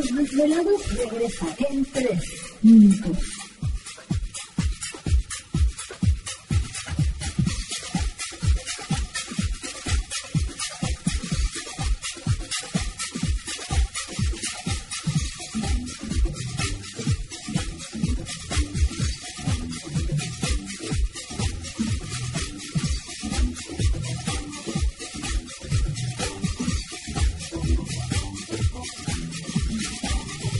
Los desvelados regresan en tres minutos.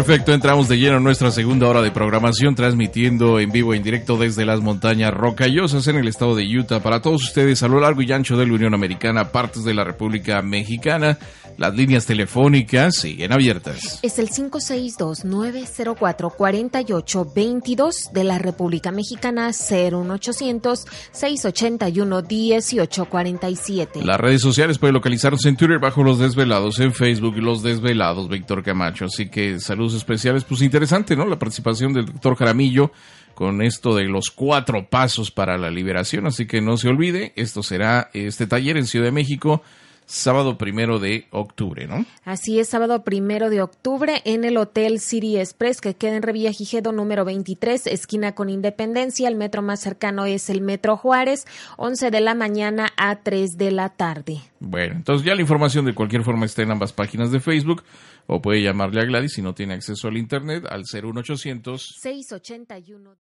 Perfecto, entramos de lleno en nuestra segunda hora de programación, transmitiendo en vivo e en directo desde las montañas rocallosas en el estado de Utah para todos ustedes a lo largo y ancho de la Unión Americana, partes de la República Mexicana. Las líneas telefónicas siguen abiertas. Es el 562-904-4822 de la República Mexicana, 01800-681-1847. Las redes sociales pueden localizarnos en Twitter bajo Los Desvelados, en Facebook Los Desvelados, Víctor Camacho. Así que saludos especiales. Pues interesante, ¿no? La participación del doctor Jaramillo con esto de los cuatro pasos para la liberación. Así que no se olvide, esto será este taller en Ciudad de México sábado primero de octubre, ¿no? Así es, sábado primero de octubre en el Hotel City Express que queda en Revillagigedo número 23, esquina con Independencia. El metro más cercano es el Metro Juárez, 11 de la mañana a 3 de la tarde. Bueno, entonces ya la información de cualquier forma está en ambas páginas de Facebook o puede llamarle a Gladys si no tiene acceso al internet al 01800 681